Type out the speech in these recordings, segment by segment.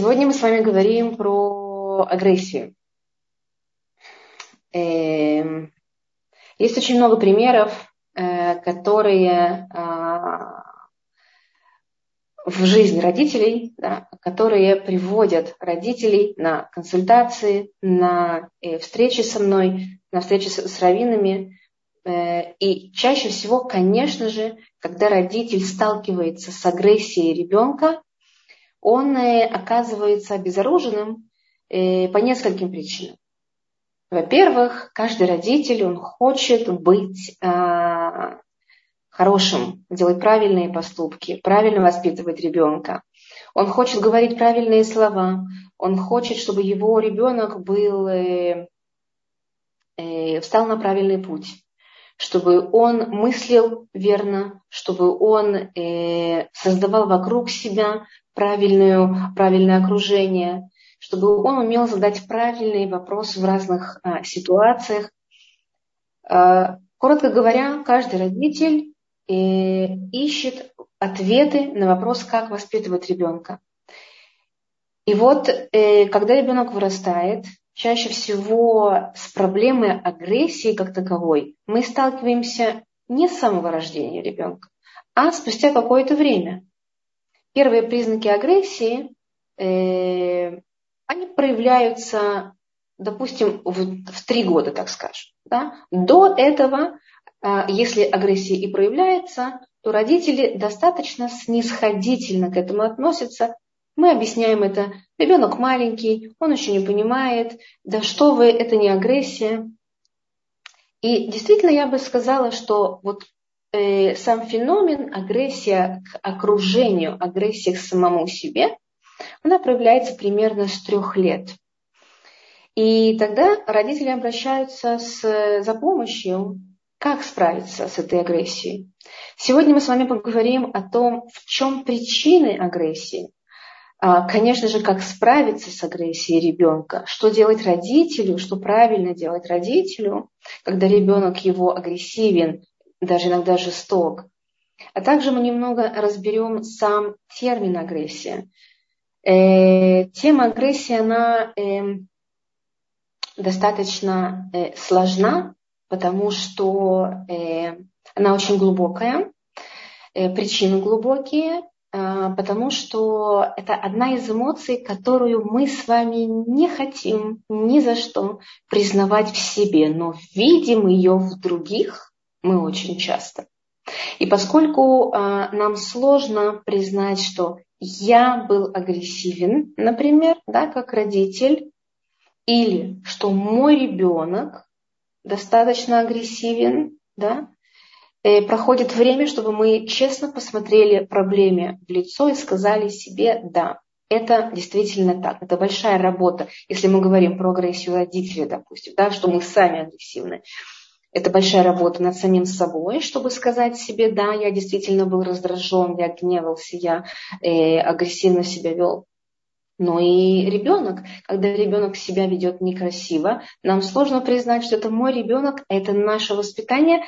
Сегодня мы с вами говорим про агрессию. Эм, есть очень много примеров, э, которые а, в жизни родителей, да, которые приводят родителей на консультации, на э, встречи со мной, на встречи с, раввинами. Э, и чаще всего, конечно же, когда родитель сталкивается с агрессией ребенка, он э, оказывается обезоруженным по нескольким причинам. Во-первых, каждый родитель, он хочет быть а, хорошим, делать правильные поступки, правильно воспитывать ребенка. Он хочет говорить правильные слова. Он хочет, чтобы его ребенок был, э, э, встал на правильный путь, чтобы он мыслил верно, чтобы он э, создавал вокруг себя правильную, правильное окружение, чтобы он умел задать правильные вопросы в разных а, ситуациях. А, коротко говоря, каждый родитель ищет ответы на вопрос, как воспитывать ребенка. И вот, э, когда ребенок вырастает, чаще всего с проблемой агрессии как таковой мы сталкиваемся не с самого рождения ребенка, а спустя какое-то время. Первые признаки агрессии, э, они проявляются, допустим, в три года, так скажем. Да? До этого а, если агрессия и проявляется, то родители достаточно снисходительно к этому относятся. Мы объясняем это. Ребенок маленький, он еще не понимает, да что вы, это не агрессия. И действительно я бы сказала, что вот э, сам феномен агрессия к окружению, агрессия к самому себе, она проявляется примерно с трех лет. И тогда родители обращаются с, за помощью как справиться с этой агрессией? Сегодня мы с вами поговорим о том, в чем причины агрессии. А, конечно же, как справиться с агрессией ребенка, что делать родителю, что правильно делать родителю, когда ребенок его агрессивен, даже иногда жесток. А также мы немного разберем сам термин агрессия. Э, тема агрессии, она э, достаточно э, сложна, потому что э, она очень глубокая, э, причины глубокие, потому что это одна из эмоций, которую мы с вами не хотим ни за что признавать в себе, но видим ее в других мы очень часто. И поскольку э, нам сложно признать, что я был агрессивен, например, да, как родитель, или что мой ребенок достаточно агрессивен, да, проходит время, чтобы мы честно посмотрели проблеме в лицо и сказали себе «да». Это действительно так. Это большая работа, если мы говорим про агрессию родителей, допустим, да, что мы сами агрессивны. Это большая работа над самим собой, чтобы сказать себе, да, я действительно был раздражен, я гневался, я э, агрессивно себя вел. Но и ребенок, когда ребенок себя ведет некрасиво, нам сложно признать, что это мой ребенок, это наше воспитание,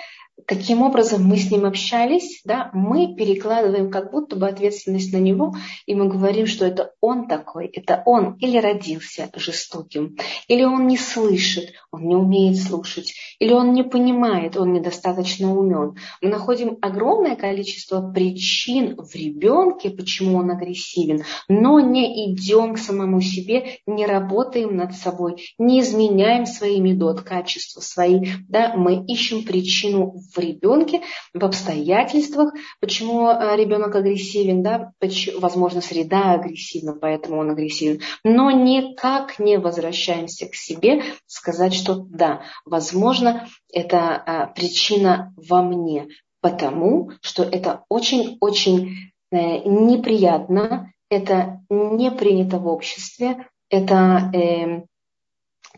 каким образом мы с ним общались, да, мы перекладываем как будто бы ответственность на него, и мы говорим, что это он такой, это он или родился жестоким, или он не слышит, он не умеет слушать, или он не понимает, он недостаточно умен. Мы находим огромное количество причин в ребенке, почему он агрессивен, но не идем к самому себе, не работаем над собой, не изменяем свои медот, качества свои, да, мы ищем причину в ребенке, в обстоятельствах, почему э, ребенок агрессивен, да, почему, возможно, среда агрессивна, поэтому он агрессивен, но никак не возвращаемся к себе, сказать, что да, возможно, это а, причина во мне, потому что это очень-очень э, неприятно, это не принято в обществе, это э,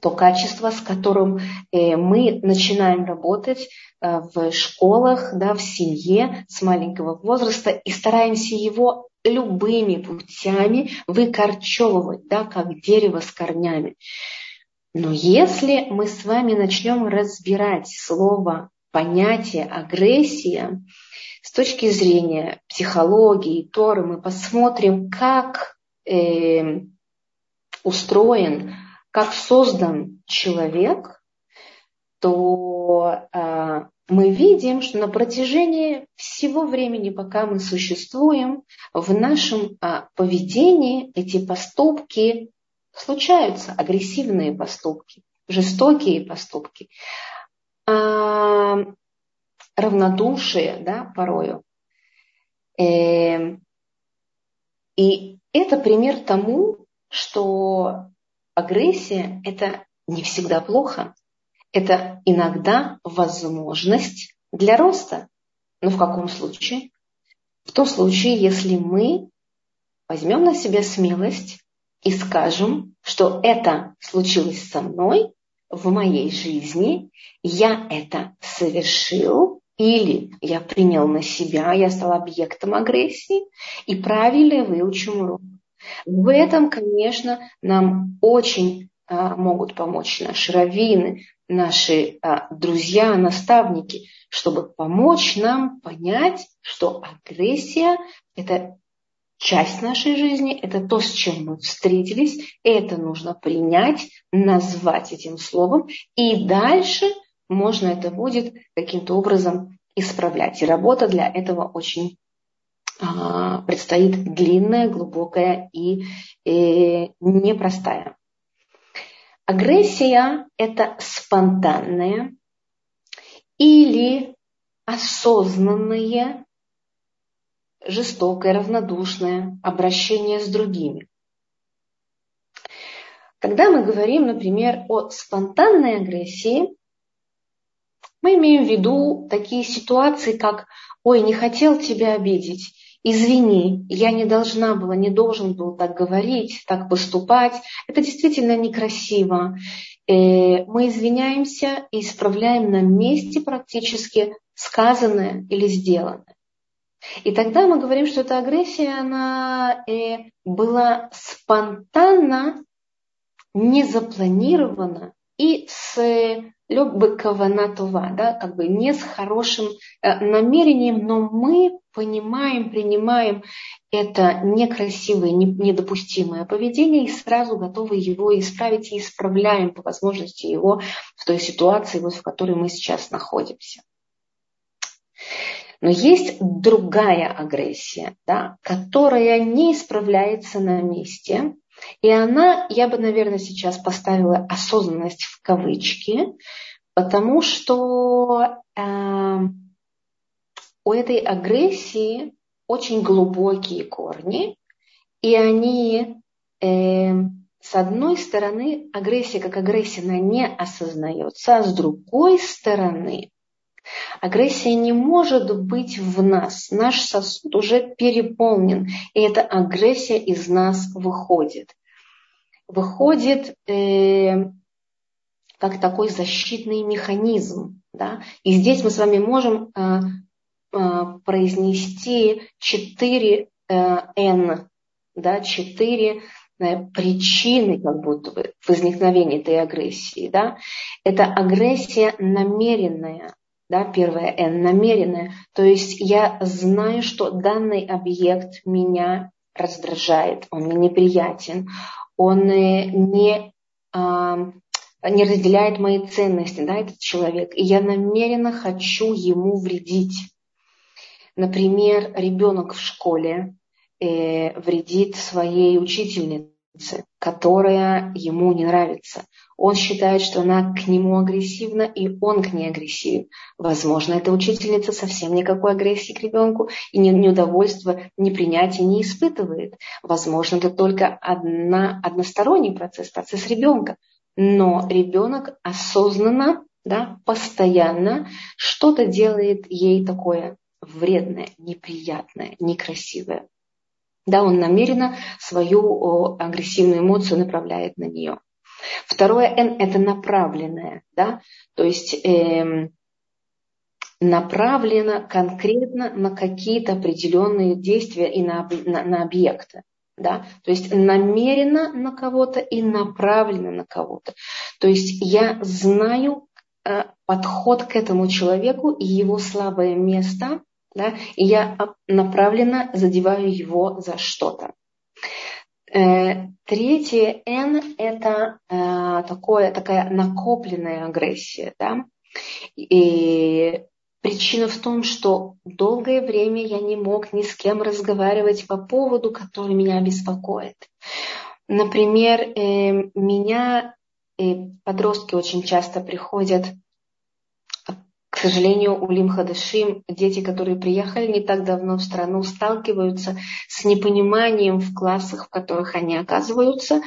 то качество, с которым э, мы начинаем работать э, в школах, да, в семье с маленького возраста и стараемся его любыми путями выкорчевывать, да, как дерево с корнями. Но если мы с вами начнем разбирать слово, понятие агрессия с точки зрения психологии, Торы, мы посмотрим, как э, устроен, как создан человек, то э, мы видим, что на протяжении всего времени, пока мы существуем, в нашем э, поведении эти поступки случаются, агрессивные поступки, жестокие поступки, э, равнодушие, да, порою. Э, и это пример тому, что агрессия – это не всегда плохо. Это иногда возможность для роста. Но в каком случае? В том случае, если мы возьмем на себя смелость и скажем, что это случилось со мной в моей жизни, я это совершил, или я принял на себя, я стал объектом агрессии, и правильно выучим урок. В этом, конечно, нам очень а, могут помочь наши раввины, наши а, друзья, наставники, чтобы помочь нам понять, что агрессия – это часть нашей жизни, это то, с чем мы встретились, это нужно принять, назвать этим словом, и дальше можно это будет каким-то образом исправлять. И работа для этого очень предстоит длинная, глубокая и, и непростая. Агрессия – это спонтанное или осознанное, жестокое, равнодушное обращение с другими. Когда мы говорим, например, о спонтанной агрессии, мы имеем в виду такие ситуации, как «Ой, не хотел тебя обидеть», извини, я не должна была, не должен был так говорить, так поступать. Это действительно некрасиво. Э, мы извиняемся и исправляем на месте практически сказанное или сделанное. И тогда мы говорим, что эта агрессия, она э, была спонтанно, не запланирована и с любы каванатова, да, как бы не с хорошим э, намерением, но мы понимаем, принимаем это некрасивое, недопустимое поведение и сразу готовы его исправить и исправляем по возможности его в той ситуации, вот в которой мы сейчас находимся. Но есть другая агрессия, да, которая не исправляется на месте, и она, я бы, наверное, сейчас поставила осознанность в кавычки, потому что э, у этой агрессии очень глубокие корни, и они, э, с одной стороны, агрессия как агрессия, она не осознается, а с другой стороны, агрессия не может быть в нас. Наш сосуд уже переполнен, и эта агрессия из нас выходит. Выходит э, как такой защитный механизм. Да? И здесь мы с вами можем э, Э, произнести четыре э, N, да, четыре э, причины как будто бы возникновения этой агрессии. Да? Это агрессия намеренная, да, первая N, намеренная. То есть я знаю, что данный объект меня раздражает, он мне неприятен, он не, а, не разделяет мои ценности, да, этот человек, и я намеренно хочу ему вредить. Например, ребенок в школе э, вредит своей учительнице, которая ему не нравится. Он считает, что она к нему агрессивна, и он к ней агрессивен. Возможно, эта учительница совсем никакой агрессии к ребенку и неудовольства, непринятия не испытывает. Возможно, это только одна, односторонний процесс, процесс ребенка. Но ребенок осознанно, да, постоянно что-то делает ей такое вредное, неприятное, некрасивое. Да, он намеренно свою агрессивную эмоцию направляет на нее. Второе N – это направленное, да, то есть э, направлено конкретно на какие-то определенные действия и на, на, на объекты. Да? То есть намеренно на кого-то и направлено на кого-то. То есть я знаю э, подход к этому человеку и его слабое место – да, и я направленно задеваю его за что-то. Э, третье N – это э, такое, такая накопленная агрессия. Да? И причина в том, что долгое время я не мог ни с кем разговаривать по поводу, который меня беспокоит. Например, э, меня подростки очень часто приходят к сожалению, у Лимхадашим дети, которые приехали не так давно в страну, сталкиваются с непониманием в классах, в которых они оказываются.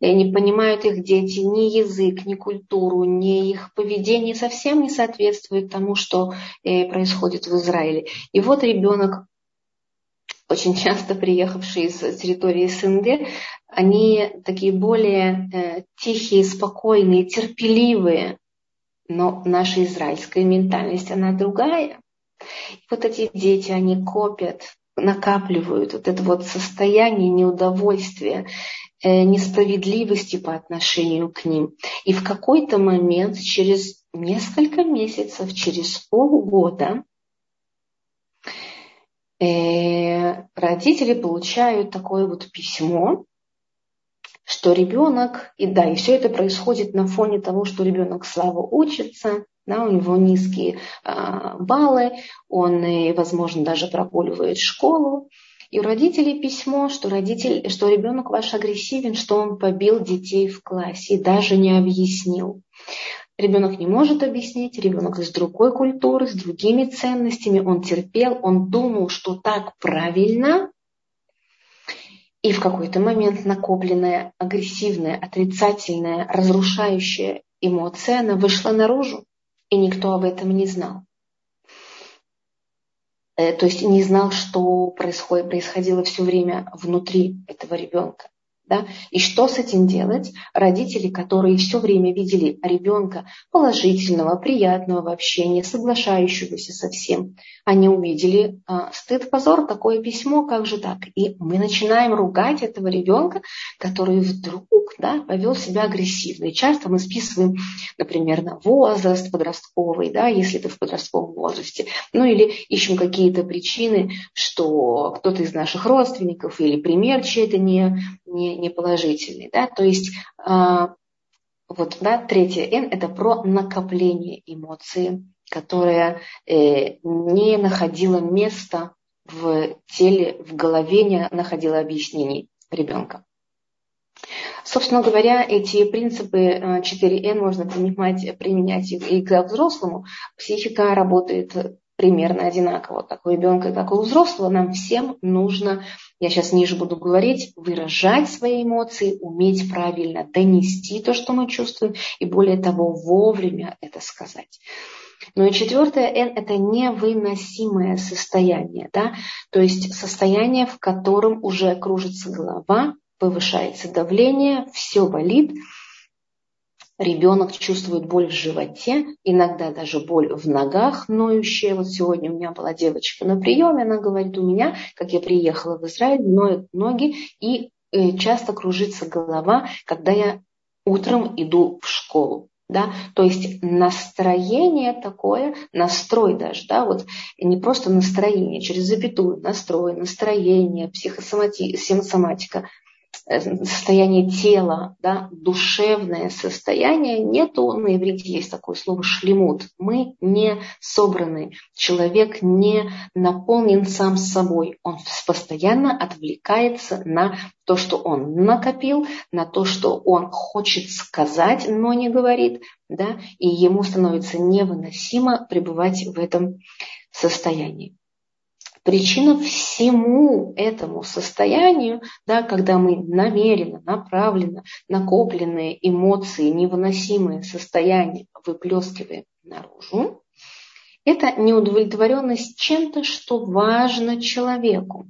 И не понимают их дети ни язык, ни культуру, ни их поведение совсем не соответствует тому, что э, происходит в Израиле. И вот ребенок очень часто приехавшие с территории СНГ, они такие более э, тихие, спокойные, терпеливые, но наша израильская ментальность, она другая. И вот эти дети, они копят, накапливают вот это вот состояние неудовольствия, э, несправедливости по отношению к ним. И в какой-то момент, через несколько месяцев, через полгода, э, родители получают такое вот письмо, что ребенок, и да, и все это происходит на фоне того, что ребенок слабо учится, да, у него низкие а, баллы, он, возможно, даже прогуливает школу. И у родителей письмо, что, родитель, что ребенок ваш агрессивен, что он побил детей в классе и даже не объяснил. Ребенок не может объяснить, ребенок из другой культуры, с другими ценностями, он терпел, он думал, что так правильно, и в какой-то момент накопленная агрессивная, отрицательная, разрушающая эмоция, она вышла наружу, и никто об этом не знал. Э, то есть не знал, что происходило все время внутри этого ребенка. Да? И что с этим делать? Родители, которые все время видели ребенка положительного, приятного в общении, соглашающегося со всем, они увидели а, стыд, позор, такое письмо, как же так? И мы начинаем ругать этого ребенка, который вдруг да, повел себя агрессивно. И часто мы списываем, например, на возраст подростковый, да, если ты в подростковом возрасте. Ну или ищем какие-то причины, что кто-то из наших родственников или пример чей-то не, не не, положительный. Да? То есть а, вот, да, третье N – это про накопление эмоций, которое э, не находило места в теле, в голове, не находило объяснений ребенка. Собственно говоря, эти принципы 4N э, можно принимать, применять и к взрослому. Психика работает примерно одинаково, как у ребенка, как у взрослого, нам всем нужно, я сейчас ниже буду говорить, выражать свои эмоции, уметь правильно донести то, что мы чувствуем, и более того, вовремя это сказать. Ну и четвертое N – это невыносимое состояние, да? то есть состояние, в котором уже кружится голова, повышается давление, все болит, Ребенок чувствует боль в животе, иногда даже боль в ногах ноющая. Вот сегодня у меня была девочка на приеме, она говорит, у меня, как я приехала в Израиль, ноют ноги и э, часто кружится голова, когда я утром иду в школу. Да? То есть настроение такое, настрой даже, да, вот не просто настроение, через запятую, настрой, настроение, психосоматика, состояние тела, да, душевное состояние, нету, на иврите есть такое слово шлемут. Мы не собраны. Человек не наполнен сам собой. Он постоянно отвлекается на то, что он накопил, на то, что он хочет сказать, но не говорит, да, и ему становится невыносимо пребывать в этом состоянии. Причина всему этому состоянию, да, когда мы намеренно, направленно, накопленные эмоции, невыносимые состояния выплескиваем наружу, это неудовлетворенность чем-то, что важно человеку.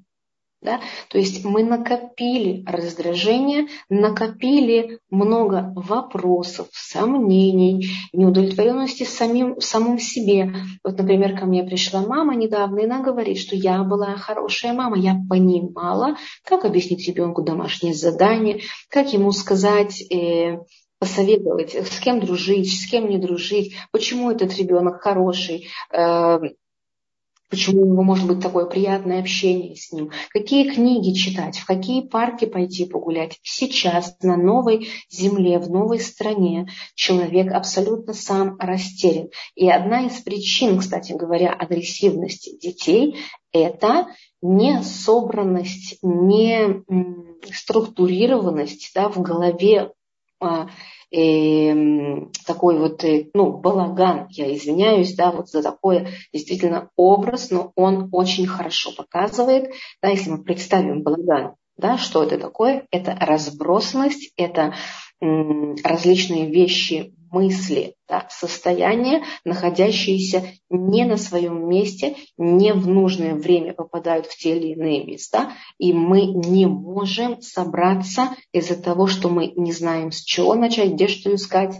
Да? То есть мы накопили раздражение, накопили много вопросов, сомнений, неудовлетворенности самим, самым себе. Вот, например, ко мне пришла мама недавно, и она говорит, что я была хорошая мама, я понимала, как объяснить ребенку домашнее задание, как ему сказать, э, посоветовать, с кем дружить, с кем не дружить, почему этот ребенок хороший, э, почему у него может быть такое приятное общение с ним, какие книги читать, в какие парки пойти погулять. Сейчас на новой земле, в новой стране человек абсолютно сам растерян. И одна из причин, кстати говоря, агрессивности детей – это не собранность, не структурированность да, в голове а, э, такой вот, э, ну, балаган, я извиняюсь, да, вот за такой действительно образ, но он очень хорошо показывает, да, если мы представим балаган, да, что это такое? Это разбросанность, это м, различные вещи мысли, да, состояния, находящиеся не на своем месте, не в нужное время попадают в те или иные места, и мы не можем собраться из-за того, что мы не знаем, с чего начать, где что искать,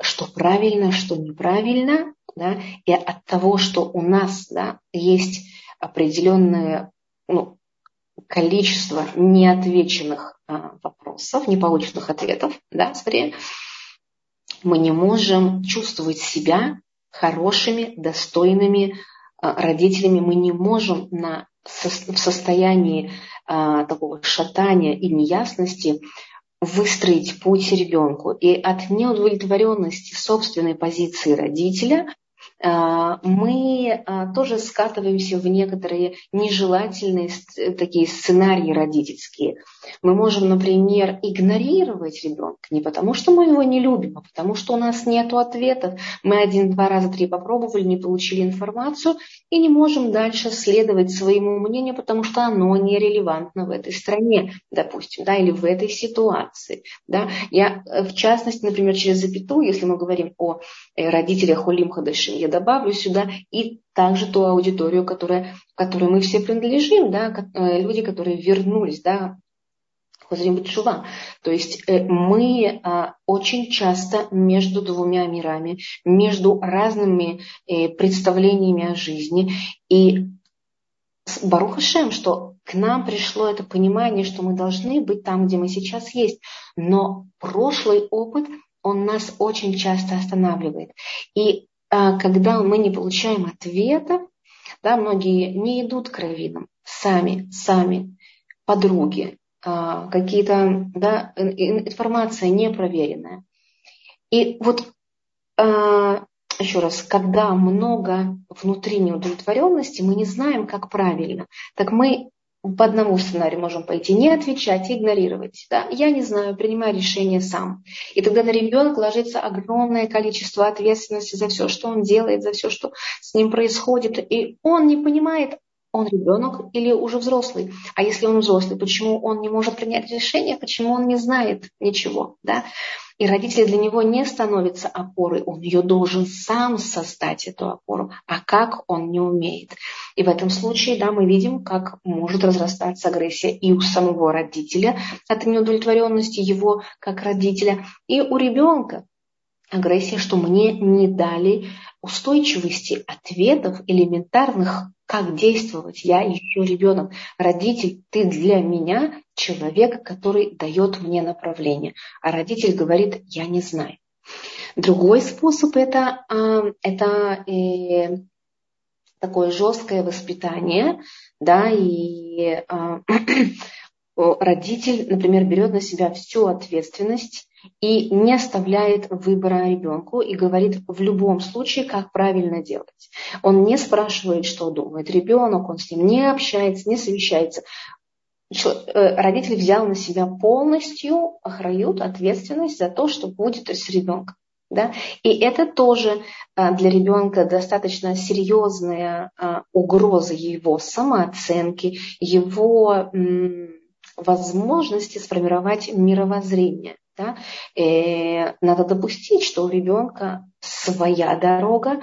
что правильно, что неправильно, да, и от того, что у нас да, есть определенное ну, количество неотвеченных а, вопросов, неполученных ответов, да, скорее, мы не можем чувствовать себя хорошими, достойными а, родителями. Мы не можем на, в состоянии а, такого шатания и неясности выстроить путь ребенку. И от неудовлетворенности собственной позиции родителя мы а, тоже скатываемся в некоторые нежелательные такие сценарии родительские. Мы можем, например, игнорировать ребенка не потому, что мы его не любим, а потому что у нас нет ответов. Мы один, два раза, три попробовали, не получили информацию и не можем дальше следовать своему мнению, потому что оно нерелевантно в этой стране, допустим, да, или в этой ситуации. Да. Я, э, в частности, например, через запятую, если мы говорим о э, родителях Улим Хадашим, я добавлю сюда и также ту аудиторию, которая, которой мы все принадлежим, да, э, люди, которые вернулись, да, Чува. То есть э, мы а, очень часто между двумя мирами, между разными э, представлениями о жизни. И Баруха Шем, что к нам пришло это понимание, что мы должны быть там, где мы сейчас есть. Но прошлый опыт, он нас очень часто останавливает. И когда мы не получаем ответа, да, многие не идут к раввинам сами, сами, подруги, а, какие-то, да, информация непроверенная. И вот а, еще раз, когда много внутри неудовлетворенности, мы не знаем, как правильно. Так мы по одному сценарию можем пойти, не отвечать, игнорировать. Да? Я не знаю, принимаю решение сам. И тогда на ребенка ложится огромное количество ответственности за все, что он делает, за все, что с ним происходит. И он не понимает, он ребенок или уже взрослый. А если он взрослый, почему он не может принять решение, почему он не знает ничего. Да? И родители для него не становятся опорой, он ее должен сам создать, эту опору, а как он не умеет. И в этом случае, да, мы видим, как может разрастаться агрессия и у самого родителя от неудовлетворенности его как родителя, и у ребенка агрессия, что мне не дали устойчивости ответов элементарных как действовать? Я еще ребенок. Родитель, ты для меня человек, который дает мне направление. А родитель говорит, я не знаю. Другой способ это, а, это э, такое жесткое воспитание, да, и а, родитель, например, берет на себя всю ответственность и не оставляет выбора ребенку и говорит в любом случае, как правильно делать. Он не спрашивает, что думает ребенок, он с ним не общается, не совещается. Э, родитель взял на себя полностью охрают, ответственность за то, что будет с ребенком. Да? И это тоже а, для ребенка достаточно серьезная а, угроза его самооценки, его возможности сформировать мировоззрение. Да? И э, надо допустить, что у ребенка своя дорога,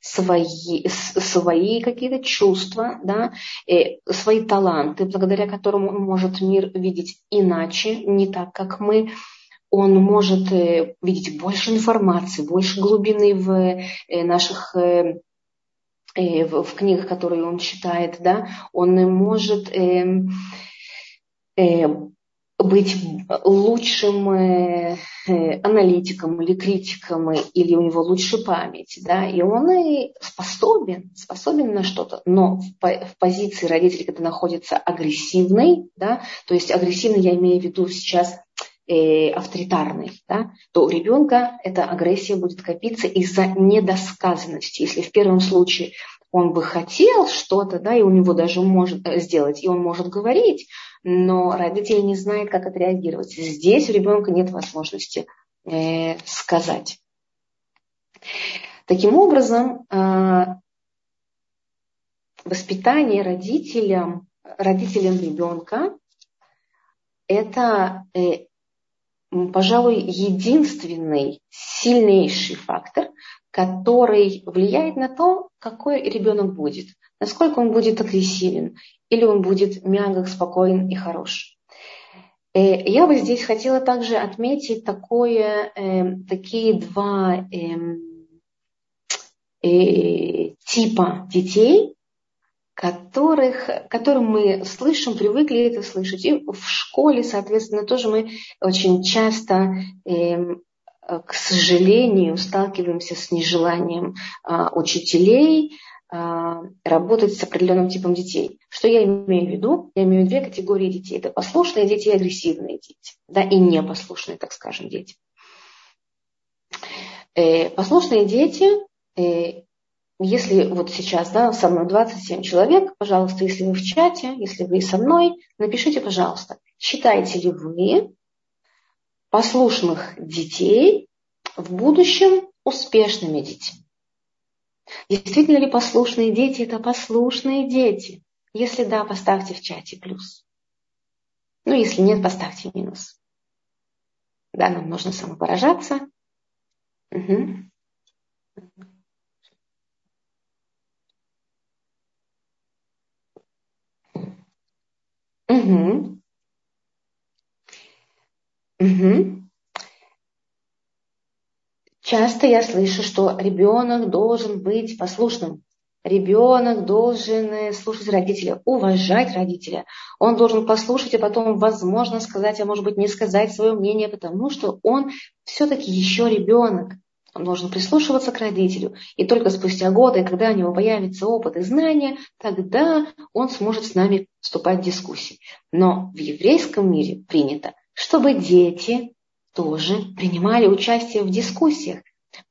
свои, свои какие-то чувства, да, и э, свои таланты, благодаря которым он может мир видеть иначе, не так, как мы. Он может э, видеть больше информации, больше глубины в наших в книгах, которые он читает, да, он может быть лучшим э, э, аналитиком или критиком, или у него лучше память, да, и он и способен, способен на что-то, но в, позиции родителей, когда находится агрессивный, да, то есть агрессивный я имею в виду сейчас э, авторитарный, да, то у ребенка эта агрессия будет копиться из-за недосказанности. Если в первом случае он бы хотел что-то, да, и у него даже может э, сделать, и он может говорить, но родители не знают, как отреагировать. Здесь у ребенка нет возможности э, сказать. Таким образом, э, воспитание родителям, родителям ребенка – это э, пожалуй, единственный сильнейший фактор, который влияет на то, какой ребенок будет, насколько он будет агрессивен, или он будет мягок, спокоен и хорош. Э, я бы здесь хотела также отметить такое, э, такие два эм, э, типа детей, которых, которым мы слышим, привыкли это слышать. И в школе, соответственно, тоже мы очень часто, э, к сожалению, сталкиваемся с нежеланием э, учителей э, работать с определенным типом детей. Что я имею в виду? Я имею в виду две категории детей. Это послушные дети и агрессивные дети. Да, и непослушные, так скажем, дети. Э, послушные дети э, если вот сейчас, да, со мной 27 человек, пожалуйста, если вы в чате, если вы со мной, напишите, пожалуйста, считаете ли вы послушных детей в будущем успешными детьми? Действительно ли послушные дети – это послушные дети? Если да, поставьте в чате плюс. Ну, если нет, поставьте минус. Да, нам нужно самовыражаться. Угу. Угу. Угу. Часто я слышу, что ребенок должен быть послушным. Ребенок должен э, слушать родителя, уважать родителя. Он должен послушать, а потом, возможно, сказать, а может быть, не сказать свое мнение, потому что он все-таки еще ребенок. Он должен прислушиваться к родителю. И только спустя годы, когда у него появится опыт и знания, тогда он сможет с нами вступать в дискуссии. Но в еврейском мире принято, чтобы дети тоже принимали участие в дискуссиях.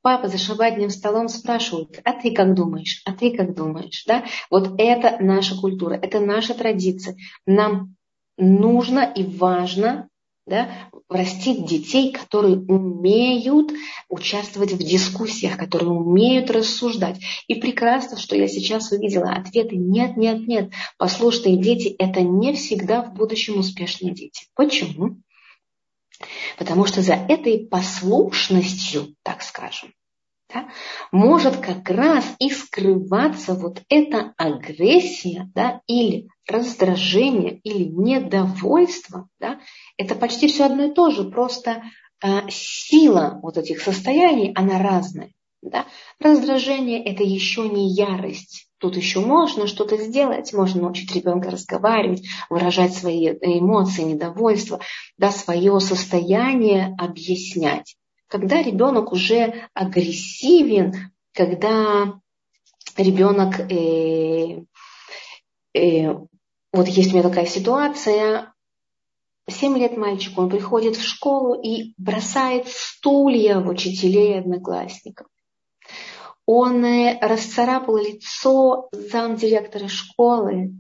Папа за шабатным столом спрашивает, а ты как думаешь, а ты как думаешь, да? Вот это наша культура, это наша традиция. Нам нужно и важно да, растить детей, которые умеют участвовать в дискуссиях, которые умеют рассуждать. И прекрасно, что я сейчас увидела ответы нет, нет, нет. Послушные дети – это не всегда в будущем успешные дети. Почему? Потому что за этой послушностью, так скажем, да, может как раз и скрываться вот эта агрессия да, или раздражение или недовольство. Да, это почти все одно и то же, просто э, сила вот этих состояний, она разная. Да? Раздражение – это еще не ярость. Тут еще можно что-то сделать, можно научить ребенка разговаривать, выражать свои эмоции, недовольство, да, свое состояние объяснять когда ребенок уже агрессивен, когда ребенок, э, э, вот есть у меня такая ситуация, 7 лет мальчик, он приходит в школу и бросает стулья в учителей и одноклассников. Он э, расцарапал лицо замдиректора школы.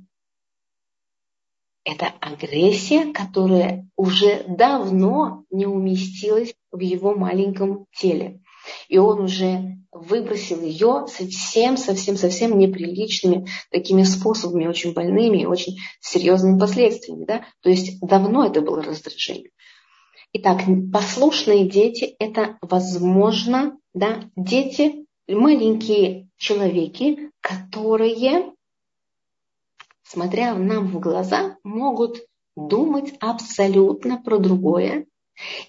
Это агрессия, которая уже давно не уместилась в его маленьком теле. И он уже выбросил ее совсем, совсем, совсем неприличными такими способами, очень больными и очень серьезными последствиями. Да? То есть давно это было раздражение. Итак, послушные дети – это, возможно, да, дети, маленькие человеки, которые, смотря нам в глаза, могут думать абсолютно про другое,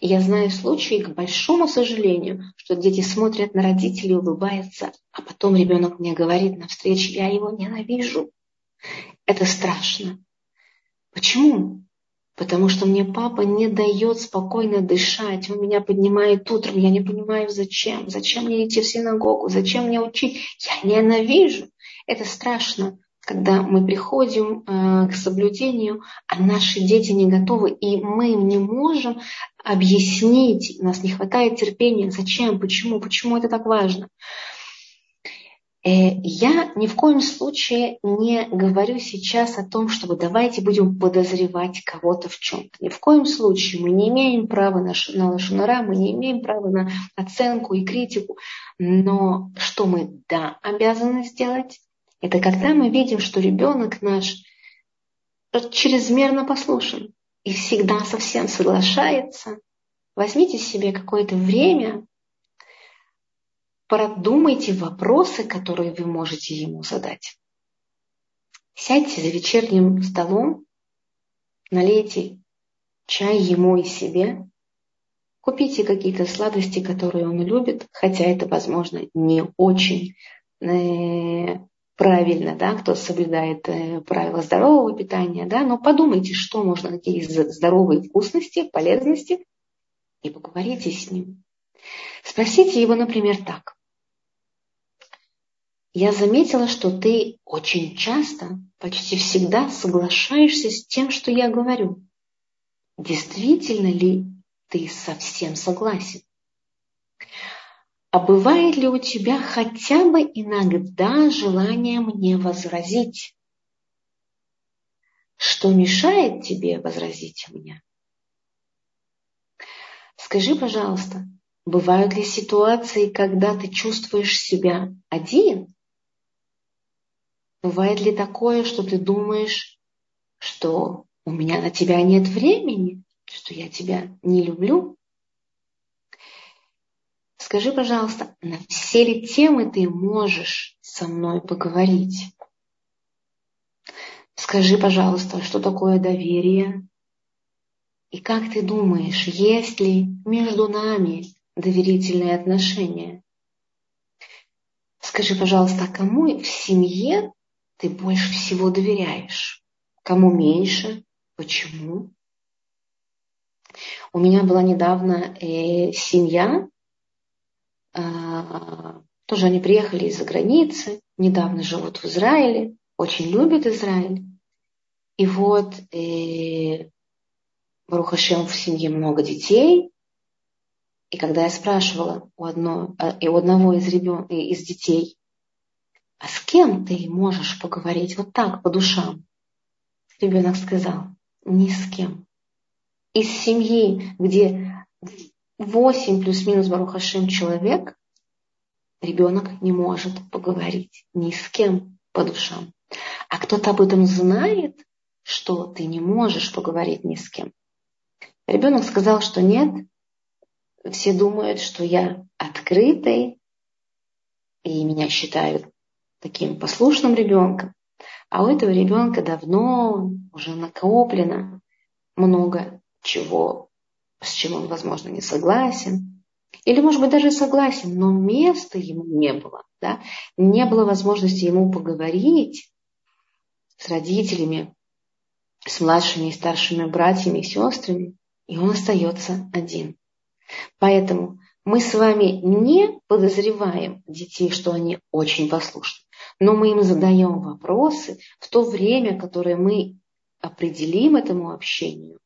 и я знаю случаи, к большому сожалению, что дети смотрят на родителей, улыбаются, а потом ребенок мне говорит на встрече, я его ненавижу. Это страшно. Почему? Потому что мне папа не дает спокойно дышать. Он меня поднимает утром. Я не понимаю, зачем. Зачем мне идти в синагогу? Зачем мне учить? Я ненавижу. Это страшно, когда мы приходим э, к соблюдению, а наши дети не готовы, и мы им не можем объяснить, у нас не хватает терпения, зачем, почему, почему это так важно. Э, я ни в коем случае не говорю сейчас о том, чтобы давайте будем подозревать кого-то в чем-то. Ни в коем случае мы не имеем права на, на лошонара, мы не имеем права на оценку и критику. Но что мы, да, обязаны сделать, это когда мы видим, что ребенок наш чрезмерно послушен и всегда совсем соглашается. Возьмите себе какое-то время продумайте вопросы, которые вы можете ему задать. Сядьте за вечерним столом, налейте чай ему и себе, купите какие-то сладости, которые он любит, хотя это, возможно, не очень э, правильно, да, кто соблюдает э, правила здорового питания, да, но подумайте, что можно, какие здоровые вкусности, полезности, и поговорите с ним. Спросите его, например, так. Я заметила, что ты очень часто, почти всегда соглашаешься с тем, что я говорю. Действительно ли ты совсем согласен? А бывает ли у тебя хотя бы иногда желание мне возразить? Что мешает тебе возразить мне? Скажи, пожалуйста, Бывают ли ситуации, когда ты чувствуешь себя один? Бывает ли такое, что ты думаешь, что у меня на тебя нет времени, что я тебя не люблю? Скажи, пожалуйста, на все ли темы ты можешь со мной поговорить? Скажи, пожалуйста, что такое доверие? И как ты думаешь, есть ли между нами доверительные отношения. Скажи, пожалуйста, а кому в семье ты больше всего доверяешь? Кому меньше? Почему? У меня была недавно э, семья, э, тоже они приехали из-за границы, недавно живут в Израиле, очень любят Израиль. И вот э, Барухашем в семье много детей, и когда я спрашивала у, одно, э, у одного из, ребен, из детей, а с кем ты можешь поговорить вот так, по душам? Ребенок сказал, ни с кем. Из семьи, где 8 плюс-минус Барухашим человек, ребенок не может поговорить ни с кем по душам. А кто-то об этом знает, что ты не можешь поговорить ни с кем. Ребенок сказал, что нет, все думают, что я открытый, и меня считают таким послушным ребенком. А у этого ребенка давно уже накоплено много чего, с чем он, возможно, не согласен. Или, может быть, даже согласен, но места ему не было. Да? Не было возможности ему поговорить с родителями, с младшими и старшими братьями и сестрами, и он остается один. Поэтому мы с вами не подозреваем детей, что они очень послушны, но мы им задаем вопросы в то время, которое мы определим этому общению,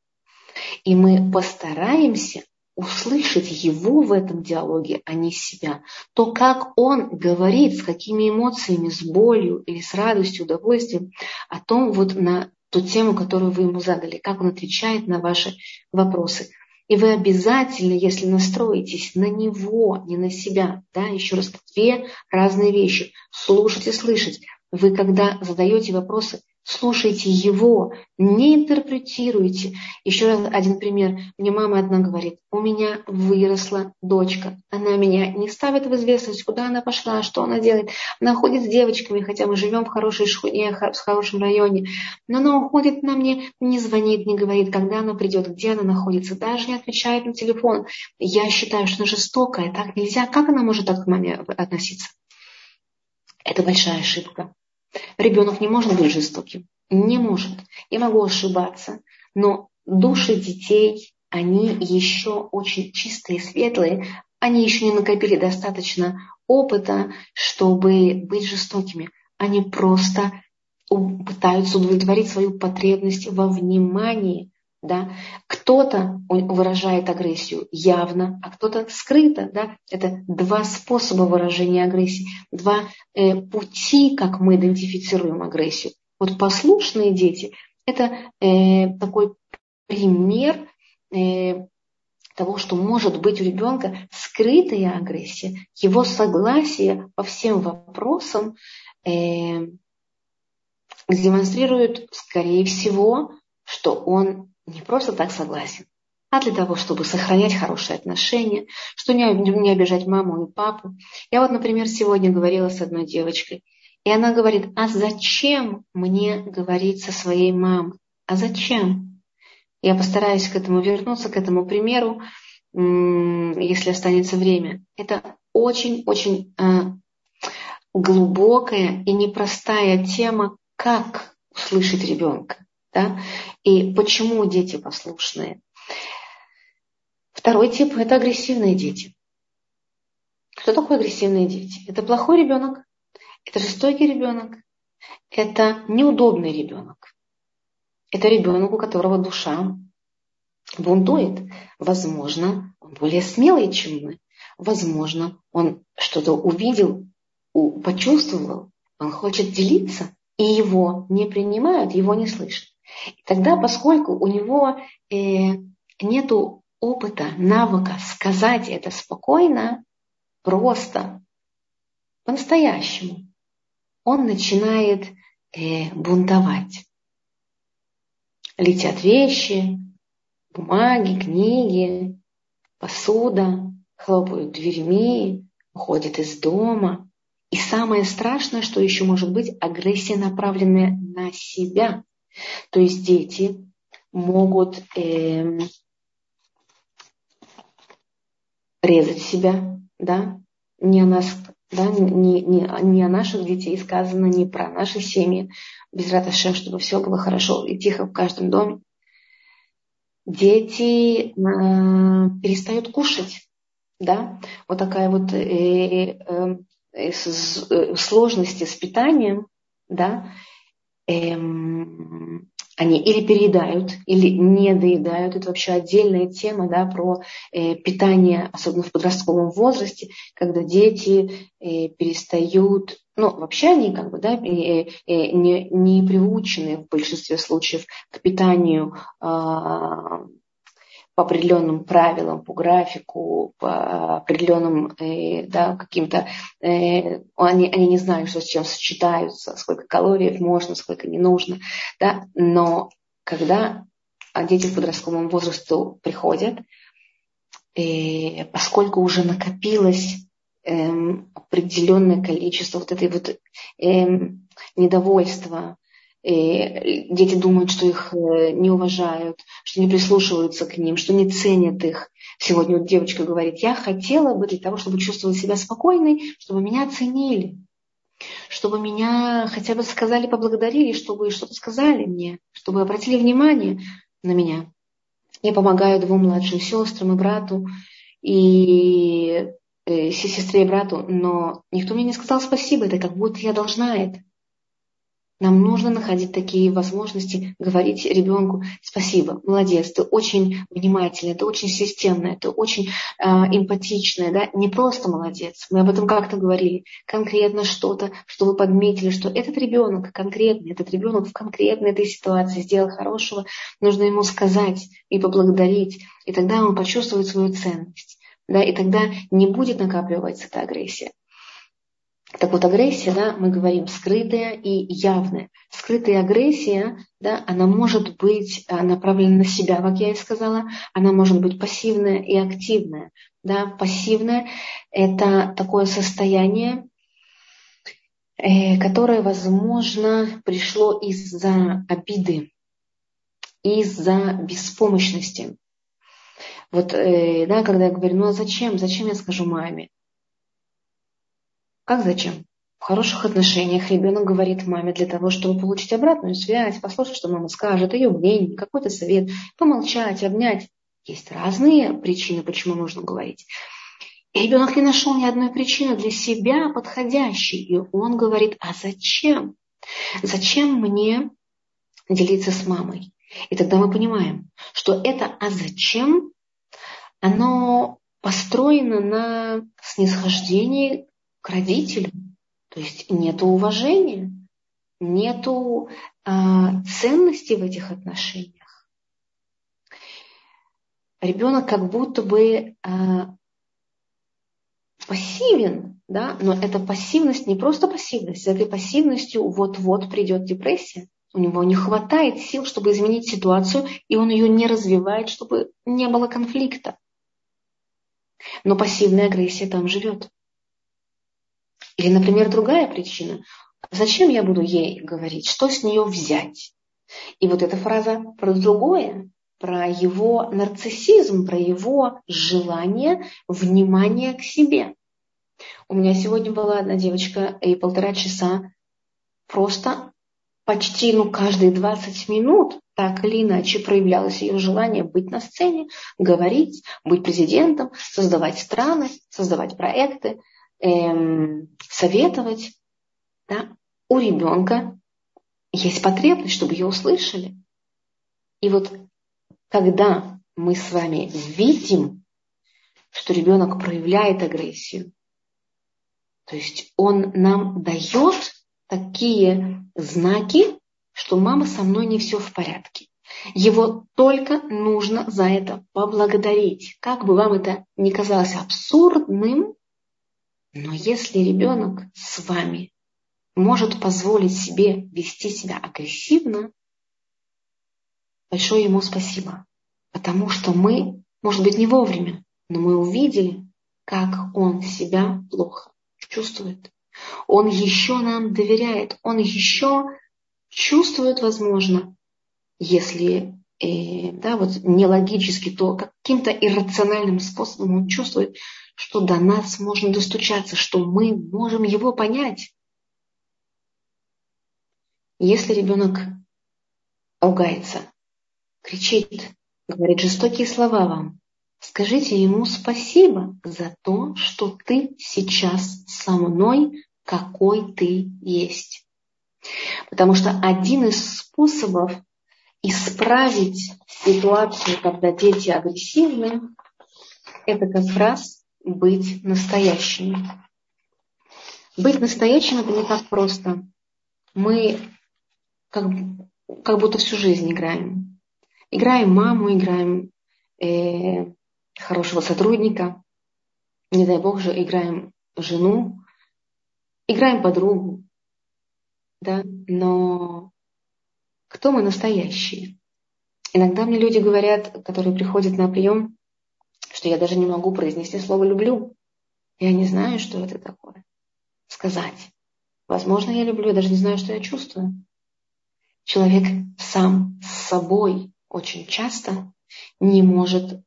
и мы постараемся услышать его в этом диалоге, а не себя. То, как он говорит, с какими эмоциями, с болью или с радостью, удовольствием, о том вот на ту тему, которую вы ему задали, как он отвечает на ваши вопросы. И вы обязательно, если настроитесь на него, не на себя, да, еще раз, две разные вещи. Слушать и слышать. Вы, когда задаете вопросы, слушайте его, не интерпретируйте. Еще раз один пример. Мне мама одна говорит, у меня выросла дочка. Она меня не ставит в известность, куда она пошла, что она делает. Она ходит с девочками, хотя мы живем в хорошей школе, в хорошем районе. Но она уходит на мне, не звонит, не говорит, когда она придет, где она находится, даже не отвечает на телефон. Я считаю, что она жестокая, так нельзя. Как она может так к маме относиться? Это большая ошибка. Ребенок не может быть жестоким. Не может. Я могу ошибаться, но души детей, они еще очень чистые, светлые, они еще не накопили достаточно опыта, чтобы быть жестокими. Они просто пытаются удовлетворить свою потребность во внимании. Да? Кто-то выражает агрессию явно, а кто-то скрыто. Да? Это два способа выражения агрессии, два э, пути, как мы идентифицируем агрессию. Вот послушные дети – это э, такой пример э, того, что может быть у ребенка скрытая агрессия, его согласие по всем вопросам э, демонстрирует, скорее всего, что он не просто так согласен, а для того, чтобы сохранять хорошие отношения, что не, не обижать маму и папу. Я вот, например, сегодня говорила с одной девочкой, и она говорит, а зачем мне говорить со своей мамой? А зачем? Я постараюсь к этому вернуться, к этому примеру, если останется время. Это очень-очень э, глубокая и непростая тема, как услышать ребенка. Да? И почему дети послушные. Второй тип – это агрессивные дети. Что такое агрессивные дети? Это плохой ребенок, это жестокий ребенок, это неудобный ребенок. Это ребенок, у которого душа бунтует. Возможно, он более смелый, чем мы. Возможно, он что-то увидел, почувствовал, он хочет делиться, и его не принимают, его не слышат. И тогда, поскольку у него э, нет опыта, навыка сказать это спокойно, просто, по-настоящему, он начинает э, бунтовать. Летят вещи, бумаги, книги, посуда, хлопают дверьми, уходят из дома. И самое страшное, что еще может быть, агрессия, направленная на себя. То есть дети могут э, резать себя, да, не о нас, да, не, не, не о наших детей сказано, не про наши семьи, без раташем, чтобы все было хорошо и тихо в каждом доме. Дети э, перестают кушать, да, вот такая вот э, э, Э, э, сложности с питанием, да, эм, они или переедают, или не доедают. Это вообще отдельная тема да, про э, питание, особенно в подростковом возрасте, когда дети э, перестают, ну, вообще они как бы, да, э, э, не, не приучены в большинстве случаев к питанию э, по определенным правилам, по графику, по определенным э, да, каким-то... Э, они, они не знают, что с чем сочетаются, сколько калорий можно, сколько не нужно. Да? Но когда дети в подростковом возрасте приходят, э, поскольку уже накопилось э, определенное количество вот этой вот э, недовольства, и дети думают, что их э, не уважают, что не прислушиваются к ним, что не ценят их. Сегодня вот девочка говорит, я хотела бы для того, чтобы чувствовать себя спокойной, чтобы меня оценили, чтобы меня хотя бы сказали, поблагодарили, чтобы что-то сказали мне, чтобы обратили внимание на меня. Я помогаю двум младшим сестрам и брату, и э, сестре и брату, но никто мне не сказал спасибо, это как будто я должна это. Нам нужно находить такие возможности, говорить ребенку спасибо, молодец, ты очень внимательный, ты очень системный, ты очень э, эмпатичная, да? не просто молодец. Мы об этом как-то говорили, конкретно что-то, что вы подметили, что этот ребенок конкретный, этот ребенок в конкретной этой ситуации сделал хорошего, нужно ему сказать и поблагодарить, и тогда он почувствует свою ценность. Да, и тогда не будет накапливаться эта агрессия. Так вот, агрессия, да, мы говорим скрытая и явная. Скрытая агрессия, да, она может быть а, направлена на себя, как я и сказала, она может быть пассивная и активная. Да. Пассивная – это такое состояние, э, которое, возможно, пришло из-за обиды, из-за беспомощности. Вот, э, да, когда я говорю, ну а зачем, зачем я скажу маме? Как зачем? в хороших отношениях ребенок говорит маме для того, чтобы получить обратную связь, послушать, что мама скажет, ее мнение, какой-то совет, помолчать, обнять. Есть разные причины, почему нужно говорить. И ребенок не нашел ни одной причины для себя подходящей. И он говорит, а зачем? Зачем мне делиться с мамой? И тогда мы понимаем, что это «а зачем?» оно построено на снисхождении к родителям. То есть нет уважения, нет а, ценности в этих отношениях. Ребенок как будто бы а, пассивен, да, но эта пассивность не просто пассивность, с этой пассивностью вот-вот придет депрессия. У него не хватает сил, чтобы изменить ситуацию, и он ее не развивает, чтобы не было конфликта. Но пассивная агрессия там живет. Или, например, другая причина. Зачем я буду ей говорить? Что с нее взять? И вот эта фраза про другое, про его нарциссизм, про его желание внимания к себе. У меня сегодня была одна девочка, и полтора часа просто почти ну, каждые 20 минут так или иначе проявлялось ее желание быть на сцене, говорить, быть президентом, создавать страны, создавать проекты, эм, советовать. Да? У ребенка есть потребность, чтобы ее услышали. И вот когда мы с вами видим, что ребенок проявляет агрессию, то есть он нам дает такие знаки, что мама со мной не все в порядке. Его только нужно за это поблагодарить. Как бы вам это ни казалось абсурдным, но если ребенок с вами может позволить себе вести себя агрессивно, большое ему спасибо. Потому что мы, может быть, не вовремя, но мы увидели, как он себя плохо чувствует. Он еще нам доверяет, он еще чувствует, возможно, если э, да, вот не логически, то каким-то иррациональным способом он чувствует, что до нас можно достучаться, что мы можем его понять. Если ребенок ругается, кричит, говорит жестокие слова вам, скажите ему спасибо за то, что ты сейчас со мной, какой ты есть. Потому что один из способов исправить ситуацию, когда дети агрессивны, это как раз быть настоящими. Быть настоящим это не так просто. Мы как, как будто всю жизнь играем. Играем маму, играем э, хорошего сотрудника, не дай бог же, играем жену, играем подругу, да, но кто мы настоящие? Иногда мне люди говорят, которые приходят на прием, что я даже не могу произнести слово «люблю». Я не знаю, что это такое. Сказать. Возможно, я люблю, я даже не знаю, что я чувствую. Человек сам с собой очень часто не может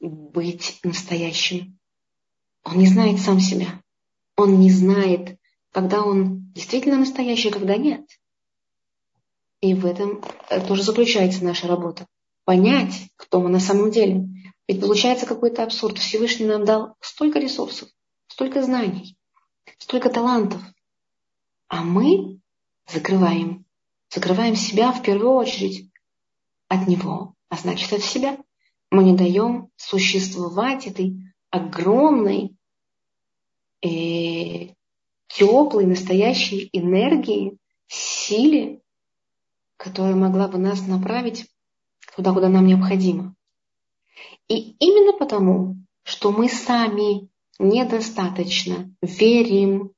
быть настоящим. Он не знает сам себя. Он не знает, когда он действительно настоящий, а когда нет. И в этом э, тоже заключается наша работа. Понять, кто мы на самом деле. Ведь получается какой-то абсурд. Всевышний нам дал столько ресурсов, столько знаний, столько талантов. А мы закрываем. Закрываем себя в первую очередь от него, а значит от себя мы не даем существовать этой огромной, э, теплой, настоящей энергии, силе, которая могла бы нас направить туда, куда нам необходимо. И именно потому, что мы сами недостаточно верим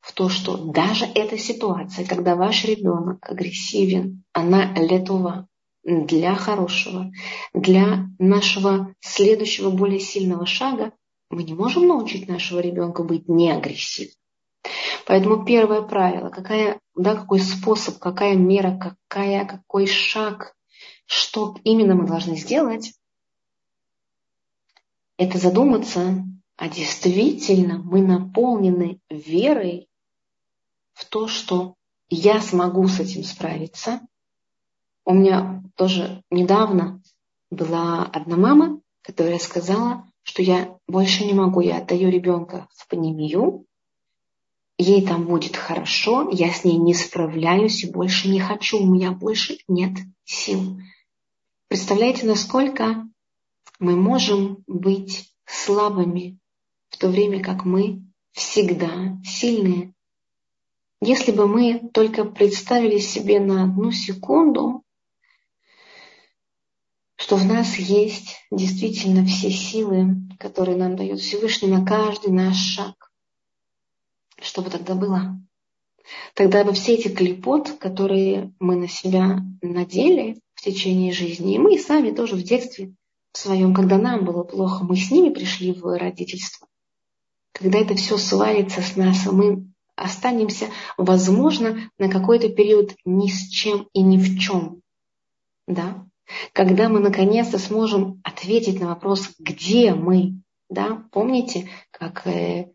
в то, что даже эта ситуация, когда ваш ребенок агрессивен, она летова, для хорошего, для нашего следующего более сильного шага, мы не можем научить нашего ребенка быть неагрессивным. Поэтому первое правило, какая, да, какой способ, какая мера, какая, какой шаг, что именно мы должны сделать, это задуматься, а действительно мы наполнены верой в то, что я смогу с этим справиться. У меня тоже недавно была одна мама, которая сказала, что я больше не могу, я отдаю ребенка в панемию, ей там будет хорошо, я с ней не справляюсь и больше не хочу, у меня больше нет сил. Представляете, насколько мы можем быть слабыми, в то время как мы всегда сильные. Если бы мы только представили себе на одну секунду, что в нас есть действительно все силы, которые нам дает Всевышний на каждый наш шаг. Что бы тогда было? Тогда бы все эти клепот, которые мы на себя надели в течение жизни, и мы сами тоже в детстве в своем, когда нам было плохо, мы с ними пришли в родительство. Когда это все свалится с нас, мы останемся, возможно, на какой-то период ни с чем и ни в чем. Да? Когда мы наконец-то сможем ответить на вопрос, где мы, да, помните, как э,